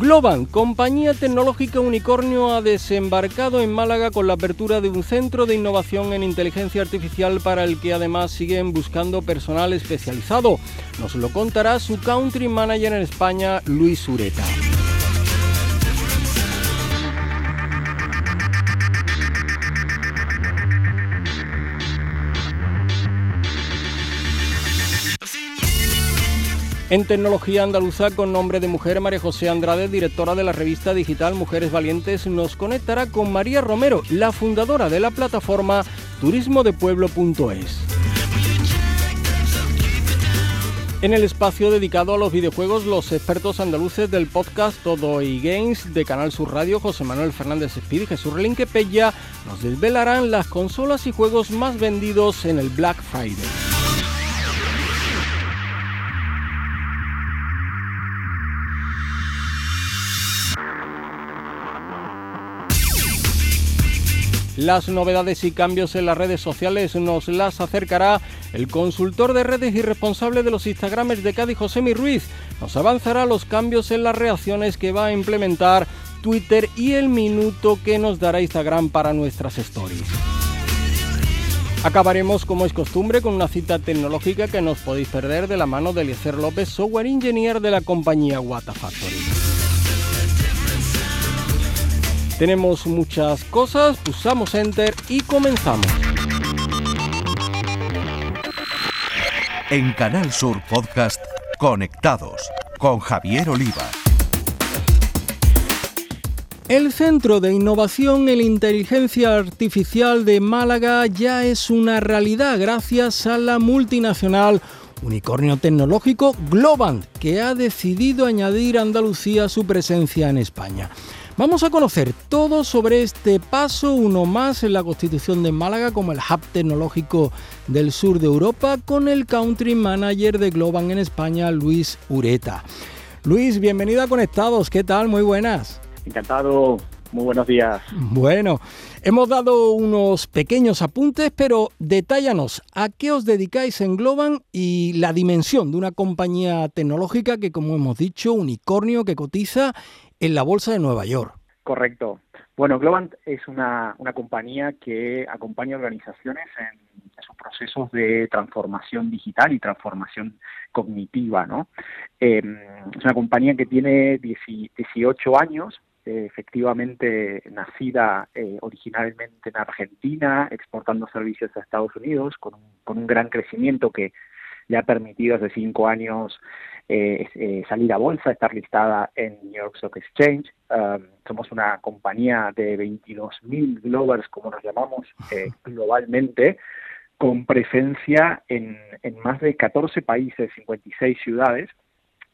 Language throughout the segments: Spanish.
Globan, compañía tecnológica unicornio, ha desembarcado en Málaga con la apertura de un centro de innovación en inteligencia artificial para el que además siguen buscando personal especializado. Nos lo contará su country manager en España, Luis Ureta. En tecnología andaluza con nombre de mujer, María José Andrade, directora de la revista digital Mujeres Valientes, nos conectará con María Romero, la fundadora de la plataforma turismodepueblo.es. En el espacio dedicado a los videojuegos, los expertos andaluces del podcast Todo y Games de Canal Sur Radio, José Manuel Fernández Speed y Jesús Relinque Pella, nos desvelarán las consolas y juegos más vendidos en el Black Friday. Las novedades y cambios en las redes sociales nos las acercará el consultor de redes y responsable de los Instagramers de Cádiz, Josemi Ruiz. Nos avanzará los cambios en las reacciones que va a implementar Twitter y el minuto que nos dará Instagram para nuestras stories. Acabaremos, como es costumbre, con una cita tecnológica que nos podéis perder de la mano de Eliezer López, software engineer de la compañía Wata Factory. Tenemos muchas cosas, pulsamos enter y comenzamos. En Canal Sur Podcast, Conectados con Javier Oliva. El Centro de Innovación en Inteligencia Artificial de Málaga ya es una realidad gracias a la multinacional unicornio tecnológico Globant, que ha decidido añadir a Andalucía su presencia en España. Vamos a conocer todo sobre este paso, uno más en la constitución de Málaga como el hub tecnológico del sur de Europa, con el country manager de Globan en España, Luis Ureta. Luis, bienvenido a Conectados, ¿qué tal? Muy buenas. Encantado, muy buenos días. Bueno, hemos dado unos pequeños apuntes, pero detállanos a qué os dedicáis en Globan y la dimensión de una compañía tecnológica que, como hemos dicho, unicornio que cotiza en la Bolsa de Nueva York. Correcto. Bueno, Globant es una, compañía que acompaña organizaciones en, sus procesos de transformación digital y transformación cognitiva, ¿no? Em, es una compañía que tiene 18 años, efectivamente nacida eh, originalmente en Argentina, exportando servicios a Estados Unidos, con un, con un gran crecimiento que le ha permitido hace cinco años eh, eh, salir a bolsa, estar listada en New York Stock Exchange. Um, somos una compañía de 22.000 Globers, como nos llamamos eh, globalmente, con presencia en, más de 14 países, 56 ciudades,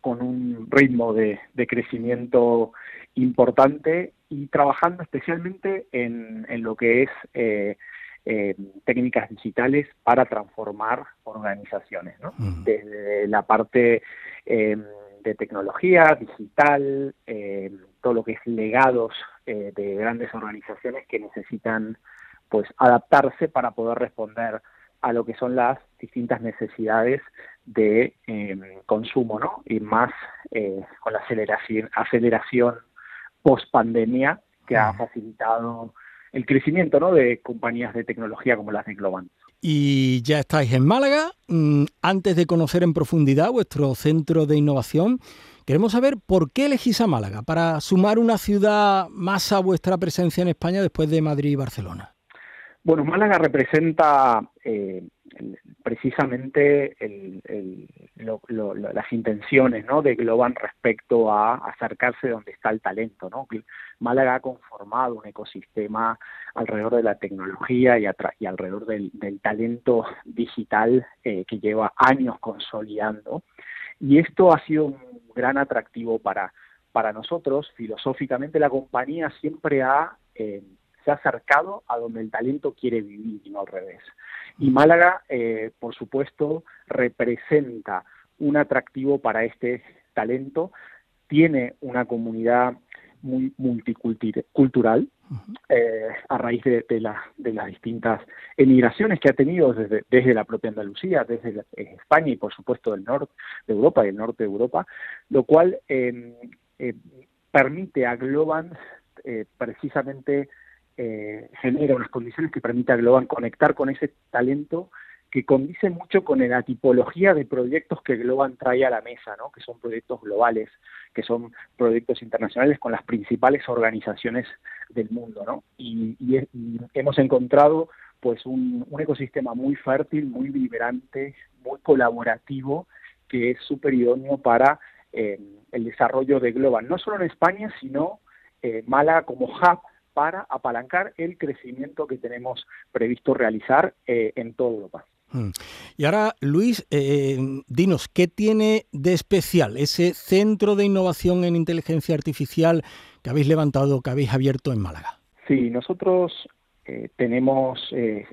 con un ritmo de, crecimiento importante y trabajando especialmente en, lo que es técnicas digitales para transformar organizaciones, ¿no? Desde la parte Em, de tecnología, digital, em, todo lo que es legados eh, de grandes organizaciones que necesitan pues adaptarse para poder responder a lo que son las distintas necesidades de em, consumo, ¿no? Y más eh, con la aceleración, aceleración post pandemia que ha facilitado el crecimiento, ¿no? De compañías de tecnología como las de Globant y ya estáis en Málaga. Mm, antes de conocer en profundidad vuestro centro de innovación, queremos saber por qué elegís a Málaga para sumar una ciudad más a vuestra presencia en España después de Madrid y Barcelona. Bueno, Málaga representa eh, precisamente las intenciones ¿no? de Globan respecto a acercarse donde está el talento. ¿no? Málaga ha conformado un ecosistema alrededor de la tecnología y, y alrededor del, talento digital eh, que lleva años consolidando. Y esto ha sido un gran atractivo para, para nosotros. Filosóficamente la compañía siempre ha... Eh, se ha acercado a donde el talento quiere vivir y no al revés. Y Málaga, eh, por supuesto, representa un atractivo para este talento, tiene una comunidad muy multicultural eh, a raíz de, las distintas emigraciones que ha tenido desde, desde la propia Andalucía, desde España y por supuesto del norte de Europa y el norte de Europa, lo cual eh, permite a Globan eh, genera unas condiciones que permite a Globan conectar con ese talento que condice mucho con la tipología de proyectos que Globan trae a la mesa, ¿no? que son proyectos globales, que son proyectos internacionales con las principales organizaciones del mundo. ¿no? Y, hemos encontrado pues un, ecosistema muy fértil, muy vibrante, muy colaborativo, que es súper idóneo para eh, el desarrollo de Globan, no solo en España, sino eh, Málaga como hub para apalancar el crecimiento que tenemos previsto realizar eh, en toda Europa. Mm. Y ahora, Luis, eh, dinos, ¿qué tiene de especial ese centro de innovación en inteligencia artificial que habéis levantado, que habéis abierto en Málaga? Sí, nosotros eh, tenemos eh,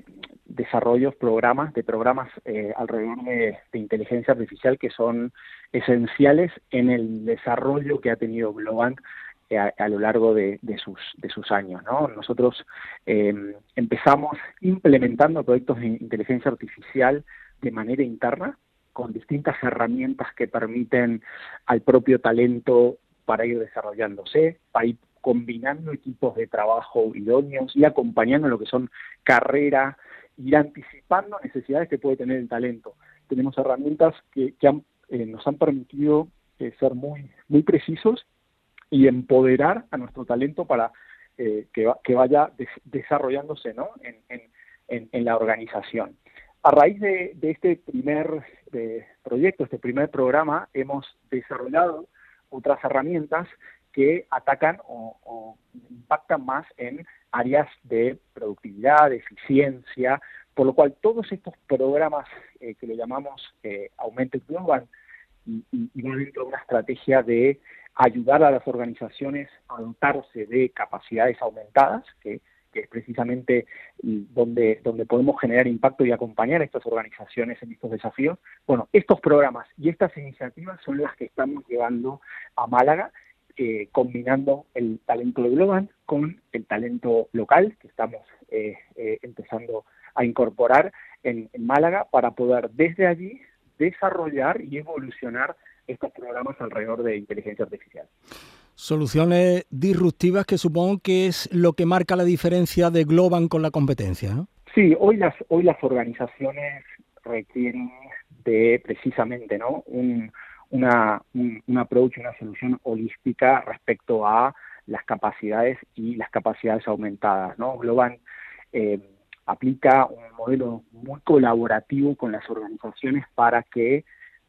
desarrollos, programas, de programas alrededor de, inteligencia artificial que son esenciales en el desarrollo que ha tenido Globant a, lo largo de, sus, de sus años. ¿no? Nosotros em, empezamos implementando proyectos de inteligencia artificial de manera interna, con distintas herramientas que permiten al propio talento para ir desarrollándose, para ir combinando equipos de trabajo idóneos y acompañando lo que son carrera, ir anticipando necesidades que puede tener el talento. Tenemos herramientas que, eh, nos han permitido eh, ser muy, muy precisos y empoderar a nuestro talento para eh, que, vaya desarrollándose ¿no? en, la organización. A raíz de, este primer proyecto, este primer programa, hemos desarrollado otras herramientas que atacan o, impactan más en áreas de productividad, de eficiencia, por lo cual todos estos programas eh, que le llamamos eh, Aumento Global y, y, dentro de una estrategia de ayudar a las organizaciones a dotarse de capacidades aumentadas, que, es precisamente donde, donde podemos generar impacto y acompañar a estas organizaciones en estos desafíos. Bueno, estos programas y estas iniciativas son las que estamos llevando a Málaga, eh, combinando el talento de Global con el talento local que estamos eh, eh, empezando a incorporar en Málaga para poder desde allí desarrollar y evolucionar estos programas alrededor de inteligencia artificial. Soluciones disruptivas que supongo que es lo que marca la diferencia de Globan con la competencia, ¿no? Sí, hoy las, hoy las organizaciones requieren de precisamente ¿no? un, una, un, approach, una solución holística respecto a las capacidades y las capacidades aumentadas. ¿no? Globan eh, aplica un modelo muy colaborativo con las organizaciones para que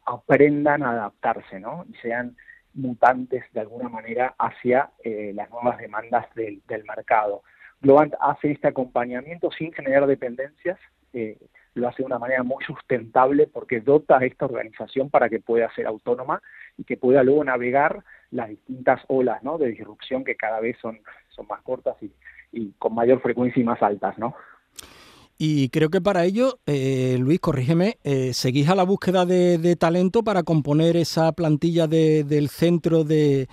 aprendan a adaptarse, ¿no? Y sean mutantes de alguna manera hacia eh, las nuevas demandas del, mercado. Globant hace este acompañamiento sin generar dependencias, eh, lo hace de una manera muy sustentable porque dota a esta organización para que pueda ser autónoma y que pueda luego navegar las distintas olas ¿no? de disrupción que cada vez son, son más cortas y, y con mayor frecuencia y más altas, ¿no? Y creo que para ello, eh, Luis, corrígeme, eh, seguís a la búsqueda de, talento para componer esa plantilla del Centro de,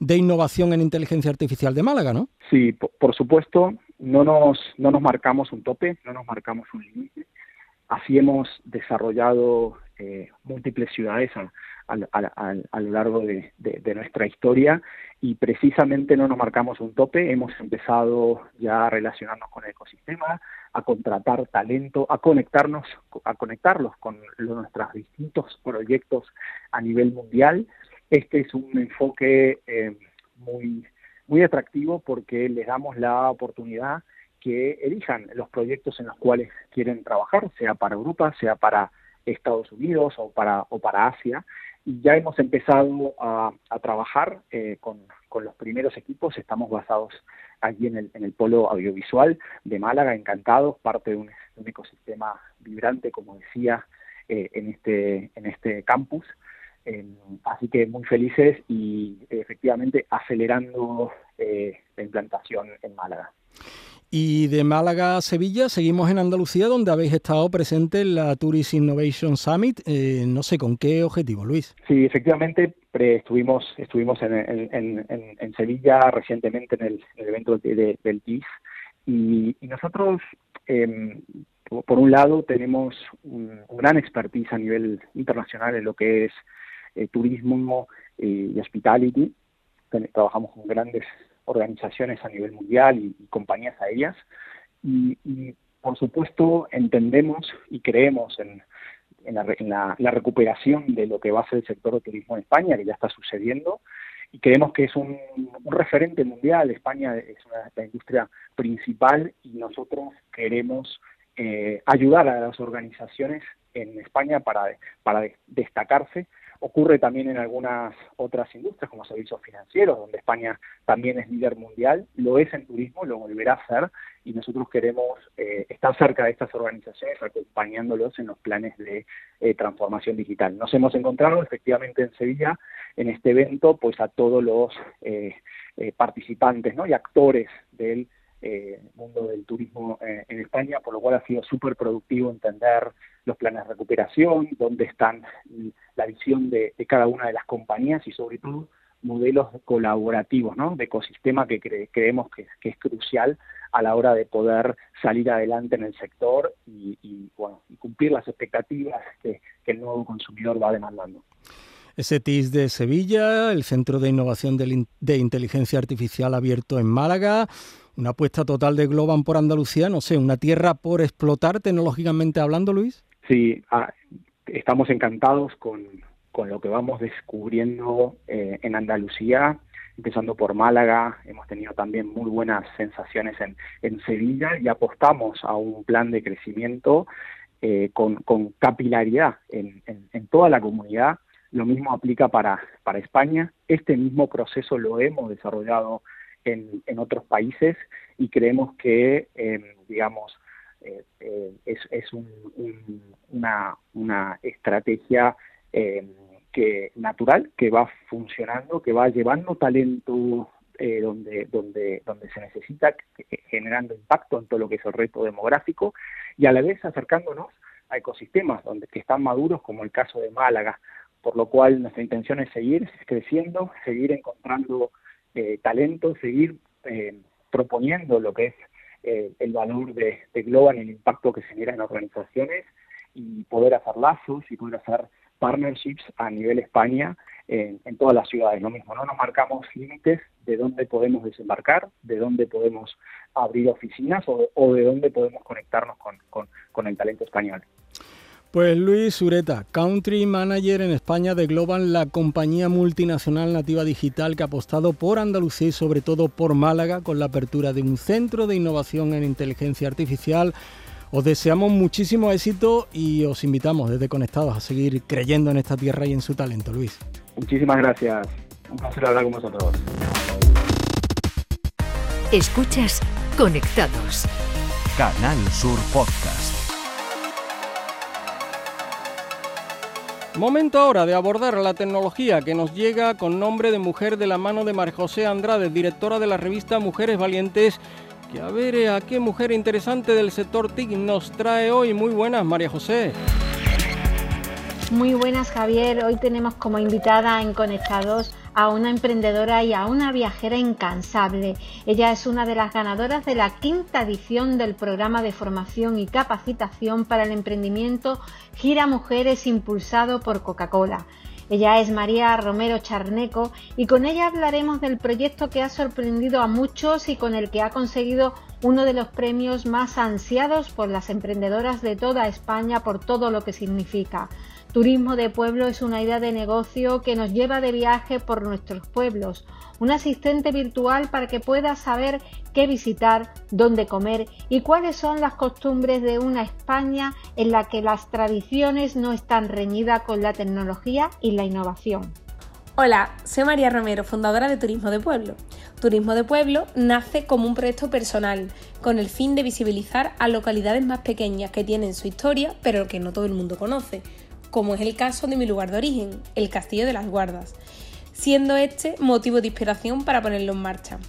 Innovación en Inteligencia Artificial de Málaga, ¿no? Sí, por, supuesto, no nos, no nos marcamos un tope, no nos marcamos un límite. Así hemos desarrollado eh, múltiples ciudades a, a, lo largo de, nuestra historia y precisamente no nos marcamos un tope, hemos empezado ya a relacionarnos con el ecosistema, a contratar talento, a conectarnos, a conectarlos con nuestros distintos proyectos a nivel mundial. Este es un enfoque eh, muy, muy atractivo porque les damos la oportunidad que elijan los proyectos en los cuales quieren trabajar, sea para Europa, sea para Estados Unidos o para, o para Asia, y ya hemos empezado a, trabajar eh, con, los primeros equipos, estamos basados allí en el, en el polo audiovisual de Málaga, encantados, parte de un, ecosistema vibrante, como decía, eh, en, este, en este campus. así que muy felices y efectivamente acelerando eh, la implantación en Málaga. Y de Málaga a Sevilla seguimos en Andalucía, donde habéis estado presente en la Tourist Innovation Summit. Eh, no sé con qué objetivo, Luis. Sí, efectivamente, estuvimos estuvimos en, Sevilla recientemente en el, evento del TIS y, nosotros, em, por un lado, tenemos un, gran expertise a nivel internacional en lo que es eh, turismo eh, y hospitality. Trabajamos con grandes organizaciones a nivel mundial y, compañías aéreas. Y, y, por supuesto, entendemos y creemos en, en, la, la, recuperación de lo que va a ser el sector de turismo en España, que ya está sucediendo. Y creemos que es un, un referente mundial. España es una, la industria principal y nosotros queremos eh, ayudar a las organizaciones en España para, para destacarse Ocurre también en algunas otras industrias como servicios financieros, donde España también es líder mundial, lo es en turismo, lo volverá a ser y nosotros queremos eh, estar cerca de estas organizaciones acompañándolos en los planes de eh, transformación digital. Nos hemos encontrado efectivamente en Sevilla en este evento pues a todos los eh, participantes ¿no? y actores del mundo del turismo en España, por lo cual ha sido súper productivo entender los planes de recuperación, dónde están la visión de, cada una de las compañías y sobre todo modelos colaborativos, ¿no? de ecosistema que creemos que, es crucial a la hora de poder salir adelante en el sector y, bueno, y cumplir las expectativas que, el nuevo consumidor va demandando. Ese TIS de Sevilla, el Centro de Innovación de, Inteligencia Artificial abierto en Málaga, una apuesta total de Globan por Andalucía, no sé, una tierra por explotar tecnológicamente hablando, Luis. Sí, ah, estamos encantados con, con, lo que vamos descubriendo eh, en Andalucía, empezando por Málaga, hemos tenido también muy buenas sensaciones en, en Sevilla y apostamos a un plan de crecimiento eh, con, con, capilaridad en, en, toda la comunidad. Lo mismo aplica para, para España. Este mismo proceso lo hemos desarrollado en, en otros países y creemos que, eh, digamos, eh, eh, es, es una, una, estrategia eh, que natural que va funcionando, que va llevando talento donde, donde, donde se necesita, generando impacto en todo lo que es el reto demográfico y a la vez acercándonos a ecosistemas donde que están maduros, como el caso de Málaga, por lo cual nuestra intención es seguir creciendo, seguir encontrando talento, seguir proponiendo lo que es eh, el valor de, de Global, el impacto que genera en organizaciones y poder hacer lazos y poder hacer partnerships a nivel España en, todas las ciudades. Lo mismo, no nos marcamos límites de dónde podemos desembarcar, de dónde podemos abrir oficinas o, de dónde podemos conectarnos con el talento español. Pues Luis Sureta, Country Manager en España de Global, la compañía multinacional nativa digital que ha apostado por Andalucía y sobre todo por Málaga con la apertura de un centro de innovación en inteligencia artificial. Os deseamos muchísimo éxito y os invitamos desde Conectados a seguir creyendo en esta tierra y en su talento, Luis. Muchísimas gracias. Un placer hablar con vosotros. Escuchas Conectados. Canal Sur Podcast. Momento ahora de abordar la tecnología que nos llega con nombre de mujer de la mano de María José Andrade, directora de la revista Mujeres Valientes, que a ver eh, a qué mujer interesante del sector TIC nos trae hoy. Muy buenas, María José. Muy buenas, Javier. Hoy tenemos como invitada en Conectados a una emprendedora y a una viajera incansable. Ella es una de las ganadoras de la quinta edición del programa de formación y capacitación para el emprendimiento Gira Mujeres impulsado por Coca-Cola. Ella es María Romero Charneco y con ella hablaremos del proyecto que ha sorprendido a muchos y con el que ha conseguido uno de los premios más ansiados por las emprendedoras de toda España por todo lo que significa. Turismo de pueblo es una idea de negocio que nos lleva de viaje por nuestros pueblos, un asistente virtual para que puedas saber qué visitar, dónde comer y cuáles son las costumbres de una España en la que las tradiciones no están reñidas con la tecnología y la innovación. Hola, soy María Romero, fundadora de Turismo de Pueblo. Turismo de Pueblo nace como un proyecto personal, con el fin de visibilizar a localidades más pequeñas que tienen su historia, pero que no todo el mundo conoce como es el caso de mi lugar de origen, el Castillo de las Guardas, siendo este motivo de inspiración para ponerlo en marcha.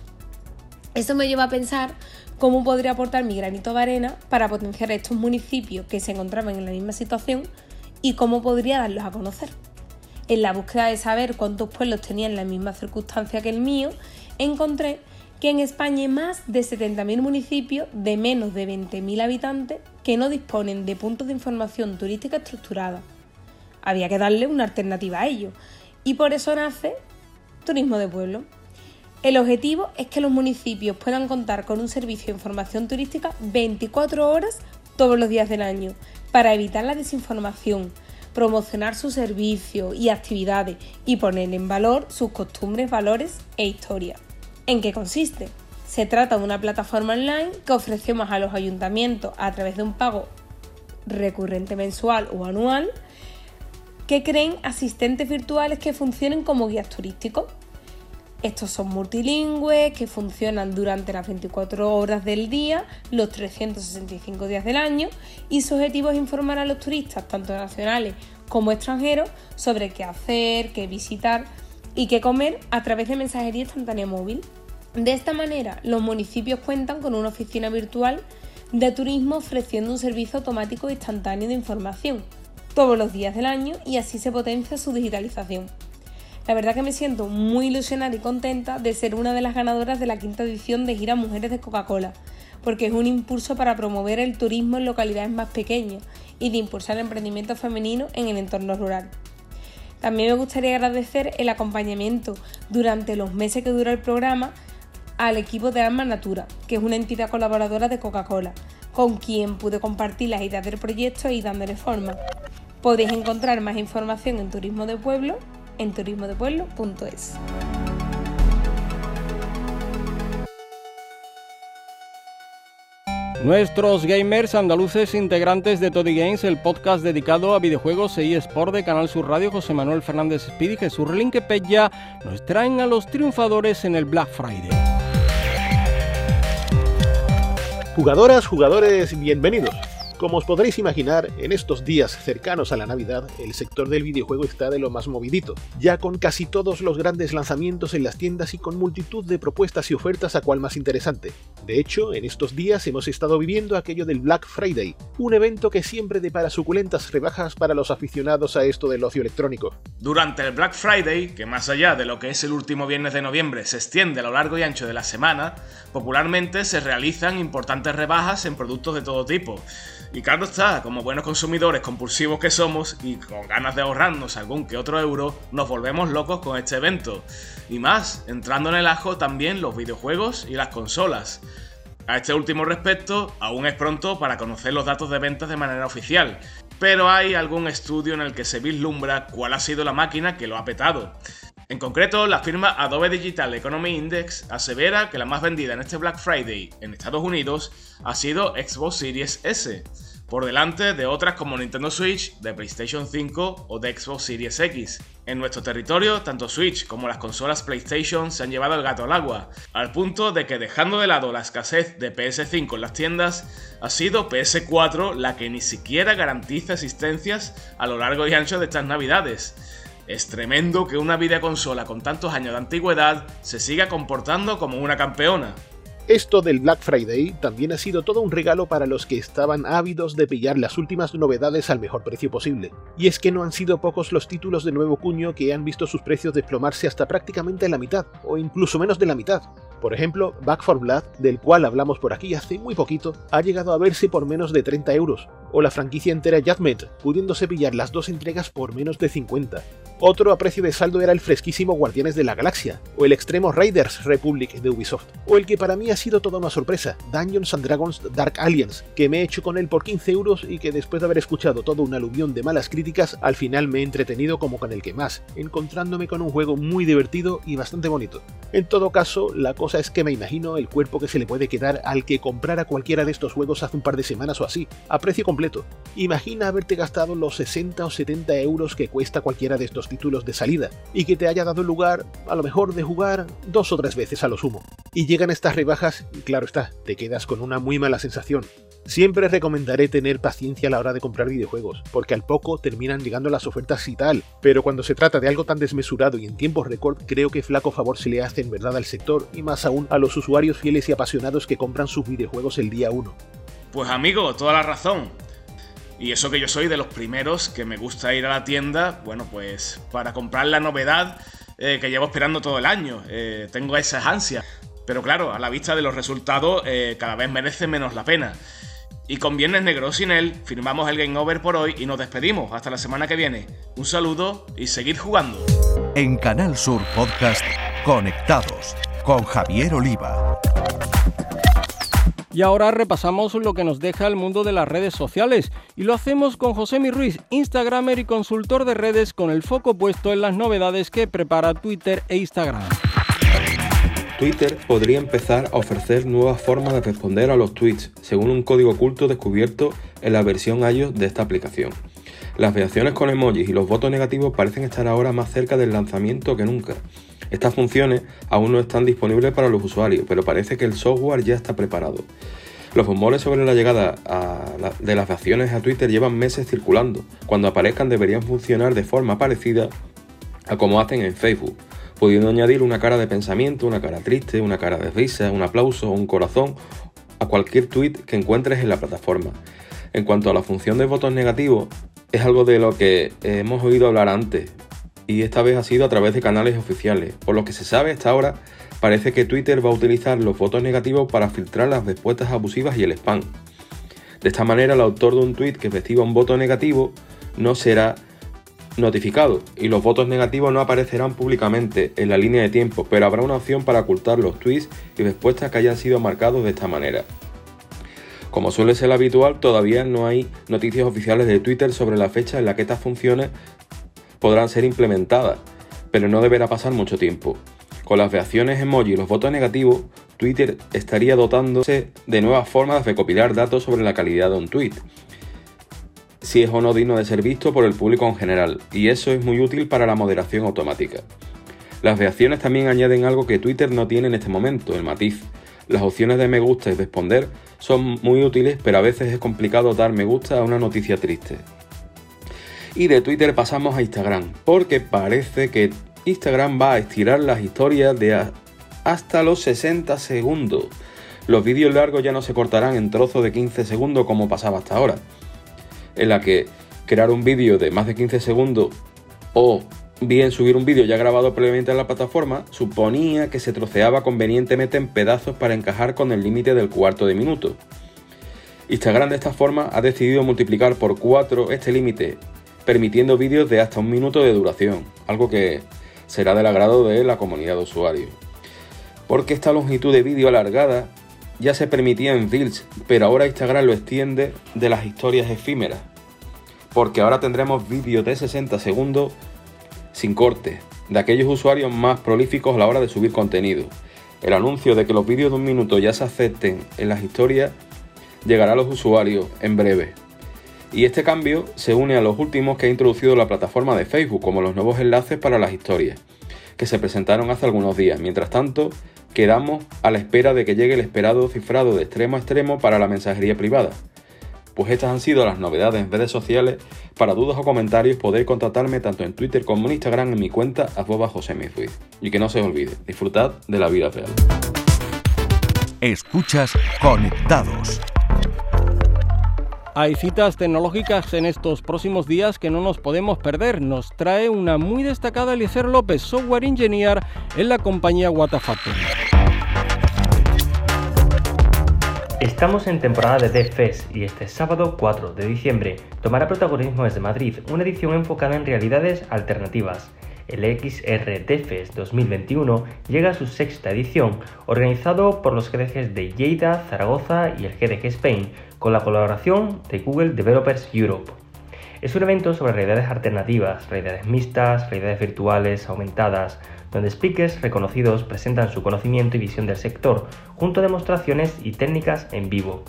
Eso me lleva a pensar cómo podría aportar mi granito de arena para potenciar estos municipios que se encontraban en la misma situación y cómo podría darlos a conocer. En la búsqueda de saber cuántos pueblos tenían la misma circunstancia que el mío, encontré que en España hay más de 70.000 municipios de menos de 20.000 habitantes que no disponen de puntos de información turística estructurada. Había que darle una alternativa a ello y por eso nace Turismo de Pueblo. El objetivo es que los municipios puedan contar con un servicio de información turística 24 horas todos los días del año para evitar la desinformación, promocionar sus servicios y actividades y poner en valor sus costumbres, valores e historia. ¿En qué consiste? Se trata de una plataforma online que ofrecemos a los ayuntamientos a través de un pago recurrente mensual o anual que creen asistentes virtuales que funcionen como guías turísticos. Estos son multilingües, que funcionan durante las 24 horas del día, los 365 días del año, y su objetivo es informar a los turistas, tanto nacionales como extranjeros, sobre qué hacer, qué visitar y qué comer a través de mensajería instantánea móvil. De esta manera, los municipios cuentan con una oficina virtual de turismo ofreciendo un servicio automático instantáneo de información todos los días del año y así se potencia su digitalización. La verdad que me siento muy ilusionada y contenta de ser una de las ganadoras de la quinta edición de Gira Mujeres de Coca-Cola, porque es un impulso para promover el turismo en localidades más pequeñas y de impulsar el emprendimiento femenino en el entorno rural. También me gustaría agradecer el acompañamiento durante los meses que dura el programa al equipo de Alma Natura, que es una entidad colaboradora de Coca-Cola, con quien pude compartir las ideas del proyecto y dándole forma. Podéis encontrar más información en Turismo de Pueblo en turismodepueblo.es. Nuestros gamers andaluces integrantes de Toddy Games, el podcast dedicado a videojuegos e eSport de Canal Sur Radio, José Manuel Fernández Speed y Jesús Relinque Pella, nos traen a los triunfadores en el Black Friday. Jugadoras, jugadores, bienvenidos. Como os podréis imaginar, en estos días cercanos a la Navidad, el sector del videojuego está de lo más movidito, ya con casi todos los grandes lanzamientos en las tiendas y con multitud de propuestas y ofertas a cual más interesante. De hecho, en estos días hemos estado viviendo aquello del Black Friday, un evento que siempre depara suculentas rebajas para los aficionados a esto del ocio electrónico. Durante el Black Friday, que más allá de lo que es el último viernes de noviembre se extiende a lo largo y ancho de la semana, popularmente se realizan importantes rebajas en productos de todo tipo y claro está, como buenos consumidores compulsivos que somos y con ganas de ahorrarnos algún que otro euro, nos volvemos locos con este evento. Y más, entrando en el ajo también los videojuegos y las consolas. A este último respecto, aún es pronto para conocer los datos de ventas de manera oficial, pero hay algún estudio en el que se vislumbra cuál ha sido la máquina que lo ha petado. En concreto, la firma Adobe Digital Economy Index asevera que la más vendida en este Black Friday en Estados Unidos ha sido Xbox Series S, por delante de otras como Nintendo Switch, de PlayStation 5 o de Xbox Series X. En nuestro territorio, tanto Switch como las consolas PlayStation se han llevado el gato al agua, al punto de que dejando de lado la escasez de PS5 en las tiendas, ha sido PS4 la que ni siquiera garantiza existencias a lo largo y ancho de estas navidades. Es tremendo que una videoconsola con tantos años de antigüedad se siga comportando como una campeona. Esto del Black Friday también ha sido todo un regalo para los que estaban ávidos de pillar las últimas novedades al mejor precio posible. Y es que no han sido pocos los títulos de nuevo cuño que han visto sus precios desplomarse hasta prácticamente la mitad, o incluso menos de la mitad. Por ejemplo, Back for Blood, del cual hablamos por aquí hace muy poquito, ha llegado a verse por menos de 30 euros, o la franquicia entera Judgment, pudiéndose pillar las dos entregas por menos de 50. Otro a precio de saldo era el fresquísimo Guardianes de la Galaxia, o el extremo Raiders Republic de Ubisoft, o el que para mí ha sido toda una sorpresa, Dungeons and Dragons Dark Aliens, que me he hecho con él por 15 euros y que después de haber escuchado toda una aluvión de malas críticas, al final me he entretenido como con el que más, encontrándome con un juego muy divertido y bastante bonito. En todo caso, la cosa es que me imagino el cuerpo que se le puede quedar al que comprara cualquiera de estos juegos hace un par de semanas o así, a precio completo. Imagina haberte gastado los 60 o 70 euros que cuesta cualquiera de estos títulos de salida y que te haya dado lugar, a lo mejor, de jugar dos o tres veces a lo sumo. Y llegan estas rebajas y claro está, te quedas con una muy mala sensación. Siempre recomendaré tener paciencia a la hora de comprar videojuegos, porque al poco terminan llegando las ofertas y tal, pero cuando se trata de algo tan desmesurado y en tiempos récord, creo que flaco favor se le hace en verdad al sector y más aún a los usuarios fieles y apasionados que compran sus videojuegos el día 1. Pues amigo, toda la razón. Y eso que yo soy de los primeros que me gusta ir a la tienda, bueno, pues para comprar la novedad eh, que llevo esperando todo el año. Eh, tengo esas ansias. Pero claro, a la vista de los resultados, eh, cada vez merece menos la pena. Y con Viernes Negro sin él, firmamos el Game Over por hoy y nos despedimos. Hasta la semana que viene. Un saludo y seguir jugando. En Canal Sur Podcast, Conectados, con Javier Oliva. Y ahora repasamos lo que nos deja el mundo de las redes sociales y lo hacemos con José Mi Ruiz, Instagramer y consultor de redes con el foco puesto en las novedades que prepara Twitter e Instagram. Twitter podría empezar a ofrecer nuevas formas de responder a los tweets, según un código oculto descubierto en la versión iOS de esta aplicación. Las reacciones con emojis y los votos negativos parecen estar ahora más cerca del lanzamiento que nunca. Estas funciones aún no están disponibles para los usuarios, pero parece que el software ya está preparado. Los rumores sobre la llegada de las reacciones a Twitter llevan meses circulando. Cuando aparezcan deberían funcionar de forma parecida a como hacen en Facebook, pudiendo añadir una cara de pensamiento, una cara triste, una cara de risa, un aplauso o un corazón a cualquier tweet que encuentres en la plataforma. En cuanto a la función de votos negativos, es algo de lo que hemos oído hablar antes y esta vez ha sido a través de canales oficiales. Por lo que se sabe hasta ahora, parece que Twitter va a utilizar los votos negativos para filtrar las respuestas abusivas y el spam. De esta manera, el autor de un tweet que reciba un voto negativo no será notificado y los votos negativos no aparecerán públicamente en la línea de tiempo, pero habrá una opción para ocultar los tweets y respuestas que hayan sido marcados de esta manera. Como suele ser habitual, todavía no hay noticias oficiales de Twitter sobre la fecha en la que estas funciones podrán ser implementadas, pero no deberá pasar mucho tiempo. Con las reacciones emoji y los votos negativos, Twitter estaría dotándose de nuevas formas de recopilar datos sobre la calidad de un tweet, si es o no digno de ser visto por el público en general, y eso es muy útil para la moderación automática. Las reacciones también añaden algo que Twitter no tiene en este momento, el matiz. Las opciones de me gusta y responder son muy útiles, pero a veces es complicado dar me gusta a una noticia triste. Y de Twitter pasamos a Instagram, porque parece que Instagram va a estirar las historias de hasta los 60 segundos. Los vídeos largos ya no se cortarán en trozos de 15 segundos como pasaba hasta ahora, en la que crear un vídeo de más de 15 segundos o bien subir un vídeo ya grabado previamente en la plataforma suponía que se troceaba convenientemente en pedazos para encajar con el límite del cuarto de minuto. Instagram de esta forma ha decidido multiplicar por 4 este límite, permitiendo vídeos de hasta un minuto de duración, algo que será del agrado de la comunidad de usuarios. Porque esta longitud de vídeo alargada ya se permitía en Reels, pero ahora Instagram lo extiende de las historias efímeras. Porque ahora tendremos vídeos de 60 segundos sin corte, de aquellos usuarios más prolíficos a la hora de subir contenido. El anuncio de que los vídeos de un minuto ya se acepten en las historias llegará a los usuarios en breve. Y este cambio se une a los últimos que ha introducido la plataforma de Facebook, como los nuevos enlaces para las historias, que se presentaron hace algunos días. Mientras tanto, quedamos a la espera de que llegue el esperado cifrado de extremo a extremo para la mensajería privada. Pues estas han sido las novedades en redes sociales. Para dudas o comentarios podéis contactarme tanto en Twitter como en Instagram en mi cuenta arroba Y que no se olvide, disfrutad de la vida real. Escuchas Conectados. Hay citas tecnológicas en estos próximos días que no nos podemos perder. Nos trae una muy destacada Eliezer López, software engineer en la compañía Watafactory. Estamos en temporada de DevFest y este sábado 4 de diciembre tomará protagonismo desde Madrid una edición enfocada en realidades alternativas. El XR DevFest 2021 llega a su sexta edición, organizado por los GDGs de Lleida, Zaragoza y el GDG Spain, con la colaboración de Google Developers Europe. Es un evento sobre realidades alternativas, realidades mixtas, realidades virtuales, aumentadas, donde speakers reconocidos presentan su conocimiento y visión del sector, junto a demostraciones y técnicas en vivo.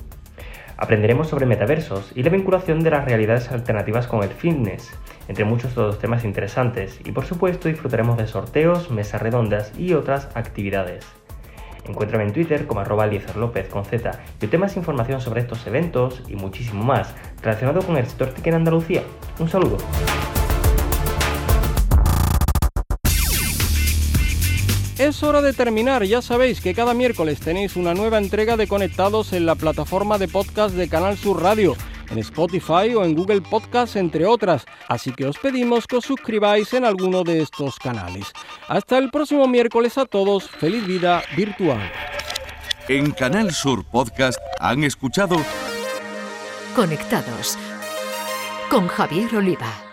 Aprenderemos sobre metaversos y la vinculación de las realidades alternativas con el fitness, entre muchos otros temas interesantes, y por supuesto disfrutaremos de sorteos, mesas redondas y otras actividades. Encuéntrame en Twitter como arroba López con Z y obtén más información sobre estos eventos y muchísimo más relacionado con el sector TIC en Andalucía. Un saludo. Es hora de terminar, ya sabéis que cada miércoles tenéis una nueva entrega de Conectados en la plataforma de podcast de Canal Sur Radio, en Spotify o en Google Podcast, entre otras, así que os pedimos que os suscribáis en alguno de estos canales. Hasta el próximo miércoles a todos, feliz vida virtual. En Canal Sur Podcast han escuchado Conectados con Javier Oliva.